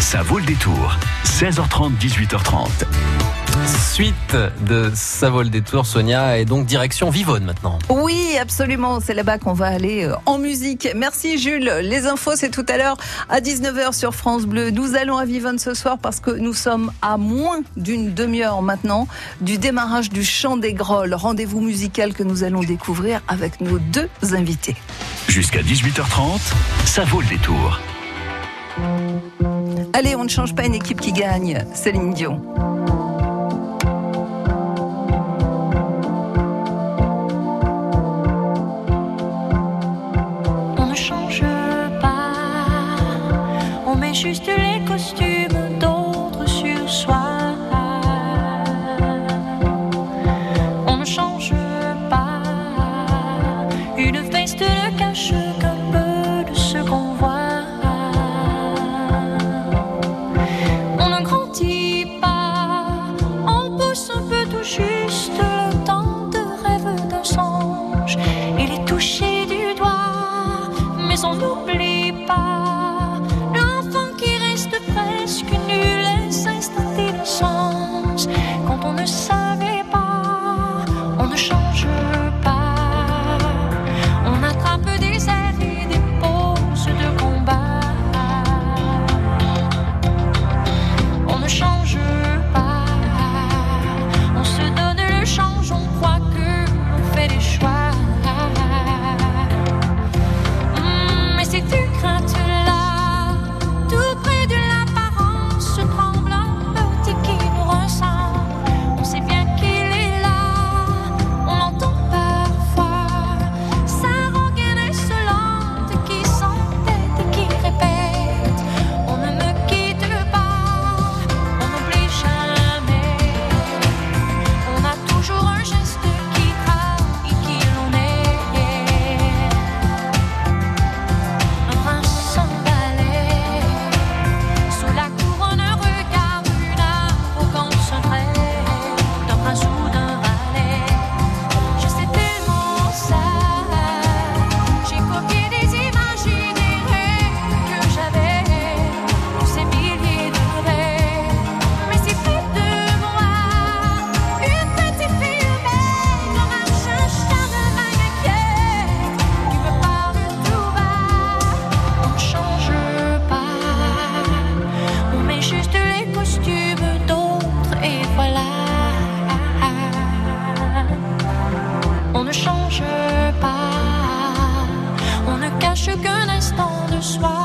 Ça vaut le détour. 16h30, 18h30. Suite de Ça vaut le détour, Sonia, et donc direction Vivonne maintenant. Oui, absolument. C'est là-bas qu'on va aller euh, en musique. Merci Jules. Les infos, c'est tout à l'heure à 19h sur France Bleu. Nous allons à Vivonne ce soir parce que nous sommes à moins d'une demi-heure maintenant du démarrage du Chant des Grolles. Rendez-vous musical que nous allons découvrir avec nos deux invités. Jusqu'à 18h30, ça vaut le détour. Allez, on ne change pas une équipe qui gagne. Céline Dion. Mais on n'oublie instant de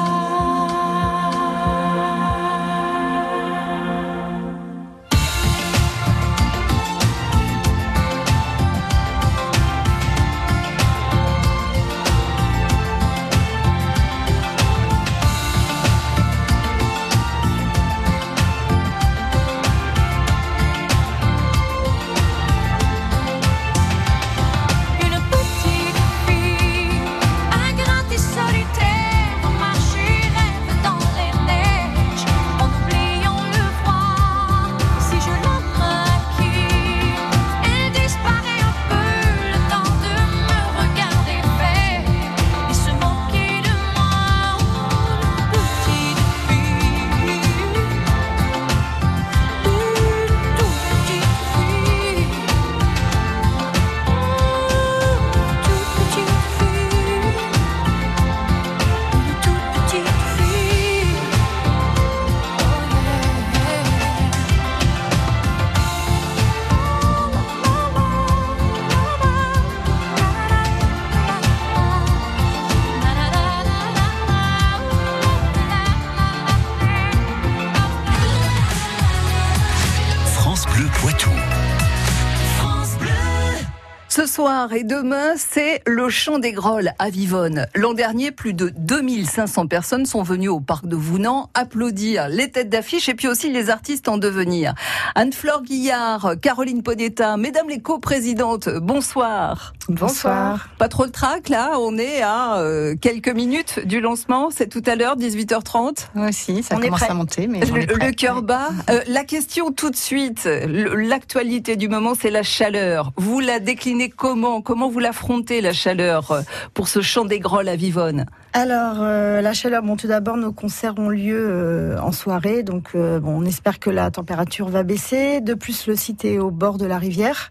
soir et demain, c'est le Chant des Grolles à Vivonne. L'an dernier, plus de 2500 personnes sont venues au parc de Vounan applaudir les têtes d'affiche et puis aussi les artistes en devenir. Anne-Flore Guillard, Caroline Podetta, mesdames les coprésidentes, bonsoir. Bonsoir. Pas trop le trac là, on est à euh, quelques minutes du lancement, c'est tout à l'heure, 18h30. Moi aussi, ça On est commence prêt. à monter, mais on Le, est le cœur bat. Euh, la question tout de suite, l'actualité du moment, c'est la chaleur. Vous la déclinez comment Comment vous l'affrontez, la chaleur, euh, pour ce chant des grolles à Vivonne? Alors, euh, la chaleur, bon, tout d'abord, nos concerts ont lieu euh, en soirée, donc euh, bon, on espère que la température va baisser. De plus, le site est au bord de la rivière,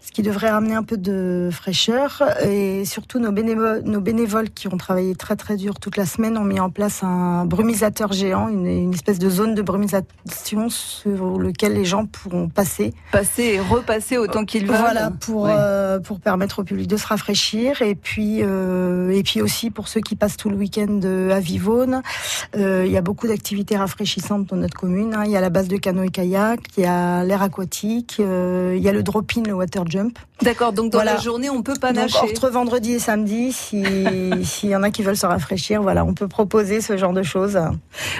ce qui devrait ramener un peu de fraîcheur. Et surtout, nos bénévoles, nos bénévoles qui ont travaillé très très dur toute la semaine ont mis en place un brumisateur géant, une, une espèce de zone de brumisation sur lequel les gens pourront passer. Passer et repasser autant qu'ils veulent. Voilà, pour Ouais. euh, pour permettre au public de se rafraîchir et puis euh, et puis aussi pour ceux qui passent tout le week-end euh, à Vivonne, euh, il y a beaucoup d'activités rafraîchissantes dans notre commune. hein. Il y a la base de canot et kayak, il y a l'air aquatique, euh, il y a le drop-in, le water jump. D'accord, donc dans Voilà. la journée, on peut pas Donc nager. entre vendredi et samedi, si s'il y en a qui veulent se rafraîchir, voilà, on peut proposer ce genre de choses.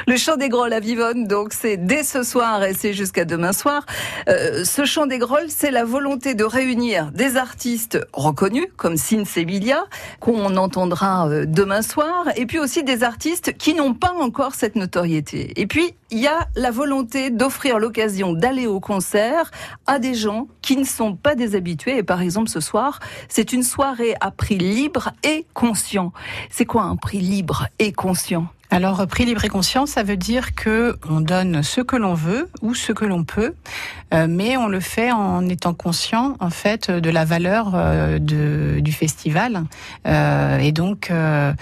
Le chant des Grolles à Vivonne, donc c'est dès ce soir et c'est jusqu'à demain soir. Euh, ce chant des Grolles, c'est la volonté de réunir des artistes reconnus comme Sin Sevilla, qu'on entendra demain soir, et puis aussi des artistes qui n'ont pas encore cette notoriété. Et puis, il y a la volonté d'offrir l'occasion d'aller au concert à des gens qui ne sont pas des habitués. Et par exemple, ce soir, c'est une soirée à prix libre et conscient. C'est quoi un prix libre et conscient? Alors, prix libre et conscient, ça veut dire que on donne ce que l'on veut ou ce que l'on peut, euh, mais on le fait en étant conscient, en fait, de la valeur euh, de, du festival. Euh, et donc, euh,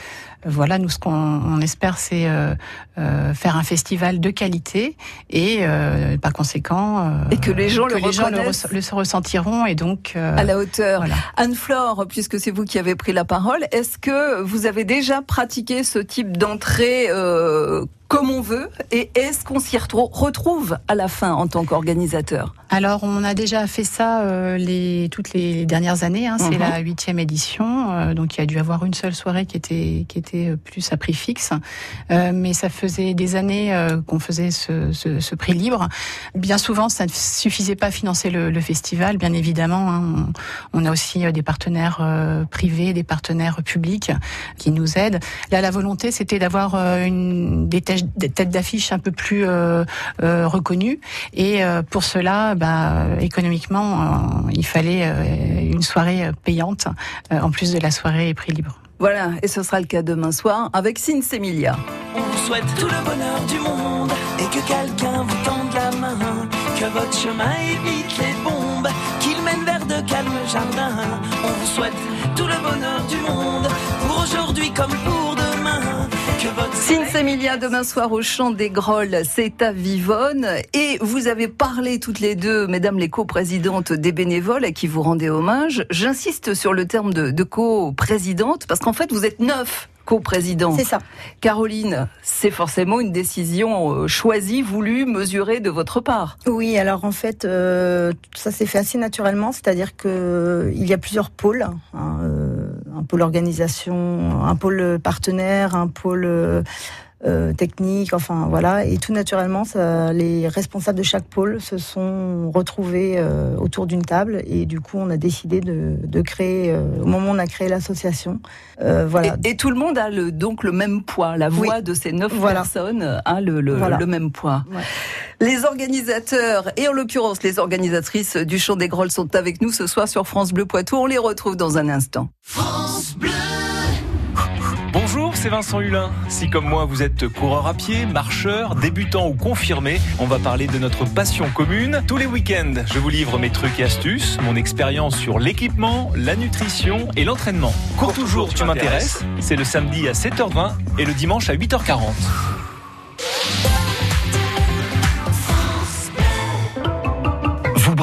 voilà, nous, ce qu'on on espère, c'est euh, euh, faire un festival de qualité et, euh, par conséquent, euh, Et que les gens que le les gens le, se ressentiront et donc euh, à la hauteur. voilà. Anne-Flore, puisque c'est vous qui avez pris la parole, est-ce que vous avez déjà pratiqué ce type d'entrée euh, comme on veut Et est-ce qu'on s'y retro- retrouve à la fin en tant qu'organisateur? Alors, on a déjà fait ça euh, les, toutes les dernières années. Hein, C'est Mhm. la huitième édition, euh, donc il y a dû avoir une seule soirée qui était qui était euh, plus à prix fixe. Euh, mais ça faisait des années euh, qu'on faisait ce, ce, ce prix libre. Bien souvent, ça ne suffisait pas à financer le, le festival, bien évidemment. hein. On, on a aussi des partenaires privés, des partenaires publics qui nous aident. Là, la volonté, c'était d'avoir une des, des têtes d'affiche un peu plus euh, euh, reconnues. Et euh, pour cela, bah, économiquement, euh, il fallait euh, une soirée payante euh, en plus de la soirée prix libre. Voilà, et ce sera le cas demain soir avec Sin Semilia. On vous souhaite tout le bonheur du monde et que quelqu'un vous tende la main. Que votre chemin évite les bombes, qu'il mène vers de calmes jardins. On vous souhaite tout le bonheur du monde pour aujourd'hui comme pour Semilia demain soir au Chant des Grolles, c'est à Vivonne. Et vous avez parlé toutes les deux, mesdames les coprésidentes des bénévoles à qui vous rendez hommage. J'insiste sur le terme de, de coprésidente parce qu'en fait vous êtes neuf coprésidents. C'est ça. Caroline, c'est forcément une décision euh, choisie, voulue, mesurée de votre part. Oui, alors en fait, euh, ça s'est fait assez naturellement, c'est-à-dire que euh, il y a plusieurs pôles, hein, euh, un pôle organisation, un pôle partenaire, un pôle euh, technique, enfin voilà, et tout naturellement, ça, les responsables de chaque pôle se sont retrouvés euh, autour d'une table et du coup, on a décidé de, de créer, euh, au moment où on a créé l'association, euh, voilà, Et, et tout le monde a le, donc le même poids. La voix de ces neuf Voilà. personnes a le, le, Voilà. le même poids. Ouais. Les organisateurs, et en l'occurrence les organisatrices du Chant des Grolles sont avec nous ce soir sur France Bleu Poitou. On les retrouve dans un instant. Bonjour, c'est Vincent Hulin. Si comme moi vous êtes coureur à pied, marcheur, débutant ou confirmé, on va parler de notre passion commune. Tous les week-ends, je vous livre mes trucs et astuces, mon expérience sur l'équipement, la nutrition et l'entraînement. Cours toujours, tu m'intéresses. C'est le samedi à 7h20 et le dimanche à 8h40.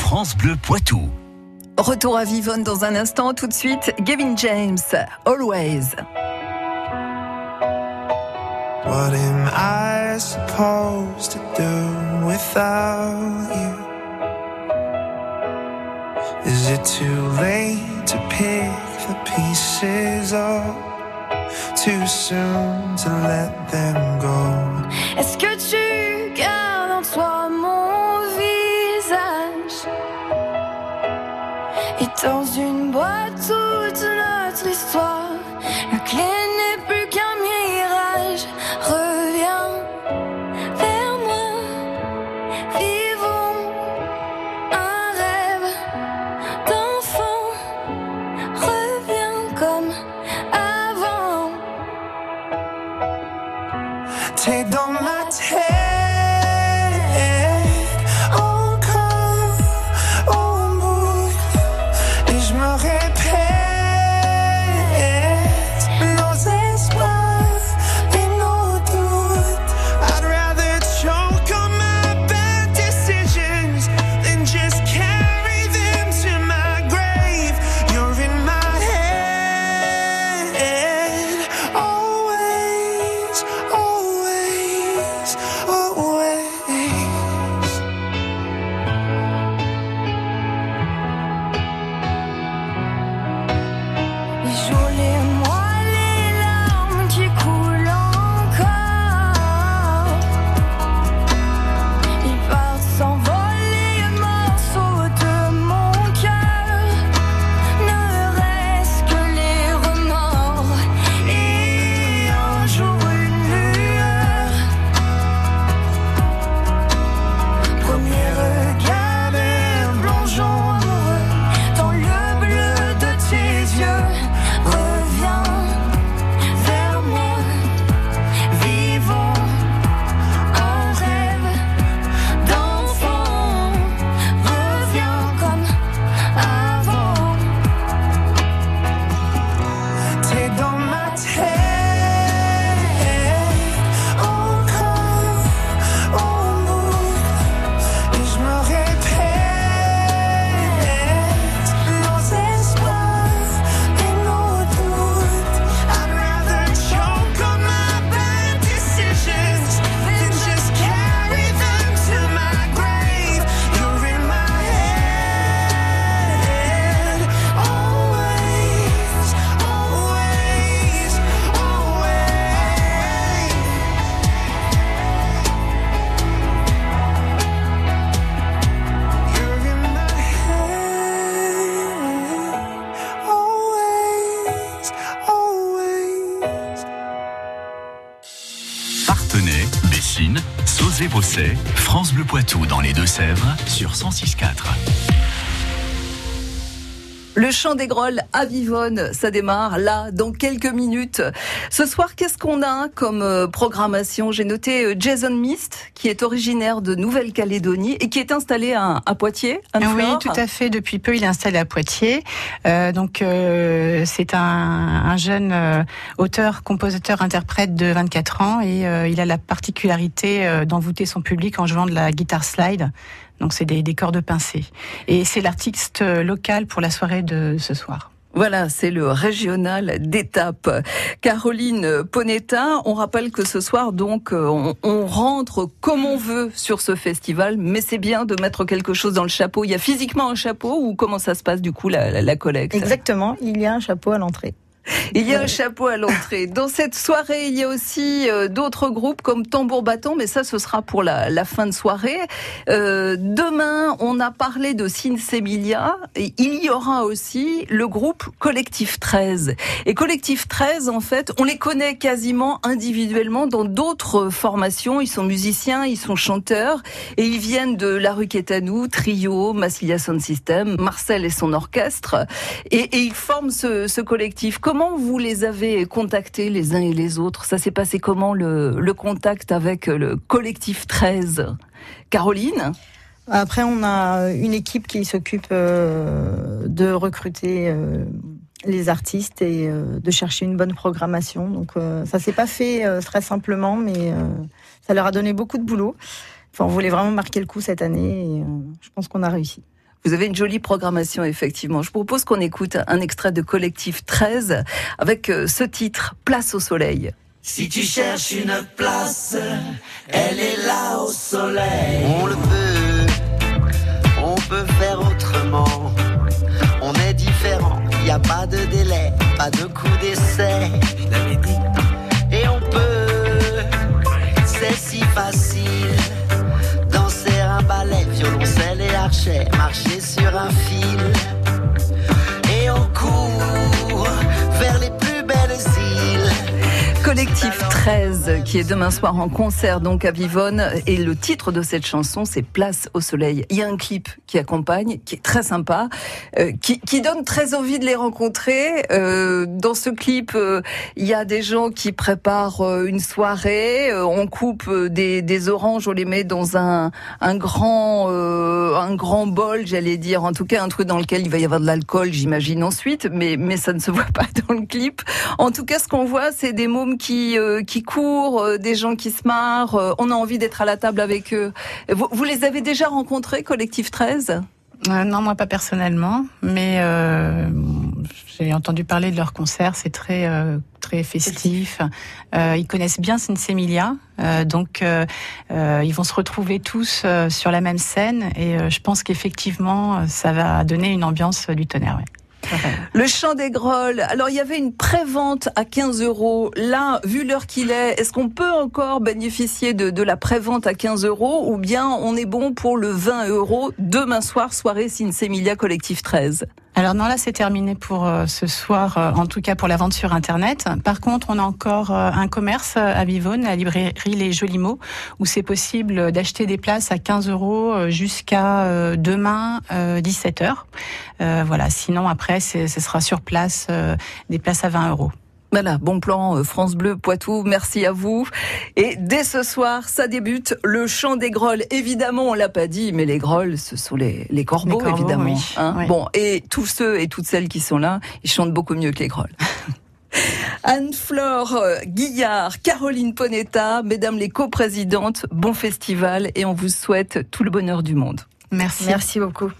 France Bleu Poitou. Retour à Vivonne dans un instant. Tout de suite, Gavin James, Always. What am I supposed to do without you? Is it too late to pick the pieces up? Too soon to let them go? Est-ce que tu dans une Sauzé-Beausset, France Bleu Poitou dans les Deux-Sèvres sur 106.4. Le chant des grolles à Vivonne, ça démarre là dans quelques minutes. Ce soir, qu'est-ce qu'on a comme euh, programmation? J'ai noté euh, Jason Mist, qui est originaire de Nouvelle-Calédonie et qui est installé à, à Poitiers. Oui, tout à fait. Depuis peu, il est installé à Poitiers. Euh, donc, euh, c'est un, un jeune euh, auteur, compositeur, interprète de 24 ans et euh, il a la particularité euh, d'envoûter son public en jouant de la guitare slide. Donc, c'est des, des cordes pincées. Et c'est l'artiste euh, local pour la soirée de ce soir. Voilà, c'est le régional d'étape. Caroline Ponetta, on rappelle que ce soir, donc, euh, on, on rentre comme on veut sur ce festival, mais c'est bien de mettre quelque chose dans le chapeau. Il y a physiquement un chapeau ou comment ça se passe du coup la, la, la collecte? Exactement, il y a un chapeau à l'entrée. Il y a un chapeau à l'entrée. Dans cette soirée, il y a aussi euh, d'autres groupes comme Tambour Bâton, mais ça, ce sera pour la, la fin de soirée. Euh, demain, on a parlé de Sinsemilia. Et il y aura aussi le groupe Collectif 13. Et Collectif 13, en fait, on les connaît quasiment individuellement dans d'autres formations. Ils sont musiciens, ils sont chanteurs, et ils viennent de La Rue Quétanou, Trio, Massilia Sound System, Marcel et son orchestre. Et, et ils forment ce, ce collectif. Vous les avez contactés les uns et les autres? Ça s'est passé comment le, contact avec le collectif 13 Caroline? Après, on a une équipe qui s'occupe euh, de recruter euh, les artistes et euh, de chercher une bonne programmation. Donc, ça s'est pas fait très simplement, mais ça leur a donné beaucoup de boulot. Enfin, on voulait vraiment marquer le coup cette année et je pense qu'on a réussi. Vous avez une jolie programmation, effectivement. Je propose qu'on écoute un extrait de Collectif 13 avec euh, ce titre, Place au soleil. Si tu cherches une place, elle est là au soleil. On le peut, on peut faire autrement. On est différent, y a pas de délai, pas de coup d'essai. Dit. Et on peut, c'est si facile. Violoncelle et archet, marcher sur un fil. Collectif 13 qui est demain soir en concert donc à Vivonne et le titre de cette chanson c'est Place au soleil. Il y a un clip qui accompagne qui est très sympa euh, qui, qui donne très envie de les rencontrer. Euh, dans ce clip euh, il y a des gens qui préparent euh, une soirée, euh, on coupe des, des oranges, on les met dans un, un grand un grand bol, j'allais dire en tout cas un truc dans lequel il va y avoir de l'alcool, j'imagine ensuite, mais mais ça ne se voit pas dans le clip. En tout cas, ce qu'on voit, c'est des mômes qui euh, qui courent, euh, des gens qui se marrent. euh, on a envie d'être à la table avec eux. Vous, les avez déjà rencontrés, Collectif 13 Euh, non, moi pas personnellement, mais j'ai entendu parler de leur concert. C'est très très festif. Ils connaissent bien Sinsemilia, euh, donc ils vont se retrouver tous sur la même scène. Et je pense qu'effectivement, ça va donner une ambiance du tonnerre. ouais. Le chant des grolles. Alors, il y avait une prévente à 15 euros. Là, vu l'heure qu'il est, est-ce qu'on peut encore bénéficier de, de la prévente à 15 euros ou bien on est bon pour le 20 euros demain soir, soirée Sinsemilia Collectif 13 Alors non, là c'est terminé pour euh, ce soir, euh, en tout cas pour la vente sur Internet. Par contre, on a encore euh, un commerce à Vivonne, la librairie Les Jolis Mots, où c'est possible d'acheter des places à 15 euros jusqu'à demain 17 heures. Euh, voilà. Sinon après, ce sera sur place des places à 20 euros. Voilà, bon plan euh, France Bleu Poitou, merci à vous. Et dès ce soir, ça débute le chant des grolles. Évidemment, on l'a pas dit, mais les grolles, ce sont les, les corbeaux, Les corbeaux, évidemment. oui. hein. Oui. Bon, et tous ceux et toutes celles qui sont là, ils chantent beaucoup mieux que les grolles. Anne-Flore euh, Guillard, Caroline Ponetta, mesdames les coprésidentes, bon festival et on vous souhaite tout le bonheur du monde. Merci. Merci beaucoup.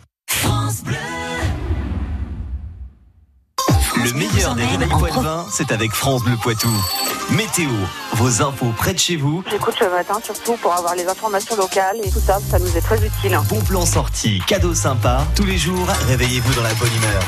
Le meilleur des réveils poitevins, c'est avec France Bleu Poitou. Météo, vos infos près de chez vous, J'écoute le matin surtout pour avoir les informations locales et tout ça, ça nous est très utile. bon plan sorti, cadeaux sympas. Tous les jours, réveillez-vous dans la bonne humeur.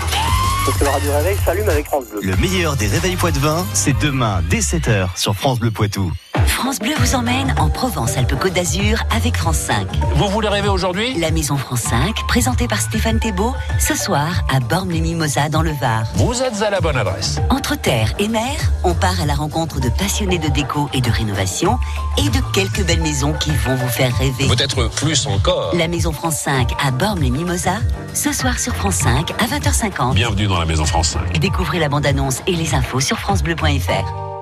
Parce que le radio réveil s'allume avec France Bleu. Le meilleur des réveils poitevins, c'est demain dès 7h sur France Bleu Poitou. France Bleu vous emmène en Provence-Alpes-Côte d'Azur avec France 5. Vous voulez rêver aujourd'hui? La Maison France 5, présentée par Stéphane Thébault, ce soir à Bormes-les-Mimosas dans le Var. Vous êtes à la bonne adresse. Entre terre et mer, on part à la rencontre de passionnés de déco et de rénovation et de quelques belles maisons qui vont vous faire rêver. Peut-être plus encore. La Maison France 5 à Bormes-les-Mimosas, ce soir sur France 5 à 20h50. Bienvenue dans la Maison France 5. Découvrez la bande-annonce et les infos sur francebleu.fr.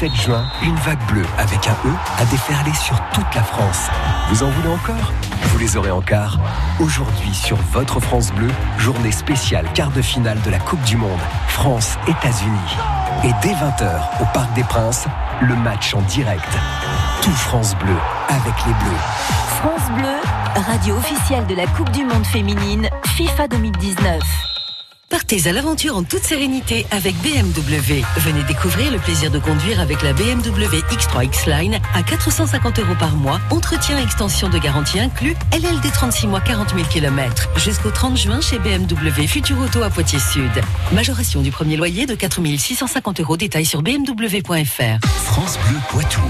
7 juin, une vague bleue avec un E a déferlé sur toute la France. Vous en voulez encore? Vous les aurez en quart. Aujourd'hui sur votre France Bleu, journée spéciale quart de finale de la Coupe du Monde, France-États-Unis. Et dès 20h au Parc des Princes, le match en direct. Tout France Bleu avec les Bleus. France Bleu, radio officielle de la Coupe du Monde féminine FIFA 2019. Partez à l'aventure en toute sérénité avec BMW. Venez découvrir le plaisir de conduire avec la BMW X3 X-Line à 450 euros par mois, entretien et extension de garantie inclus, LLD 36 mois 40 000 km. Jusqu'au 30 juin chez BMW Futur Auto à Poitiers Sud. Majoration du premier loyer de 4 650 euros. Détails sur bmw.fr. France Bleu Poitou.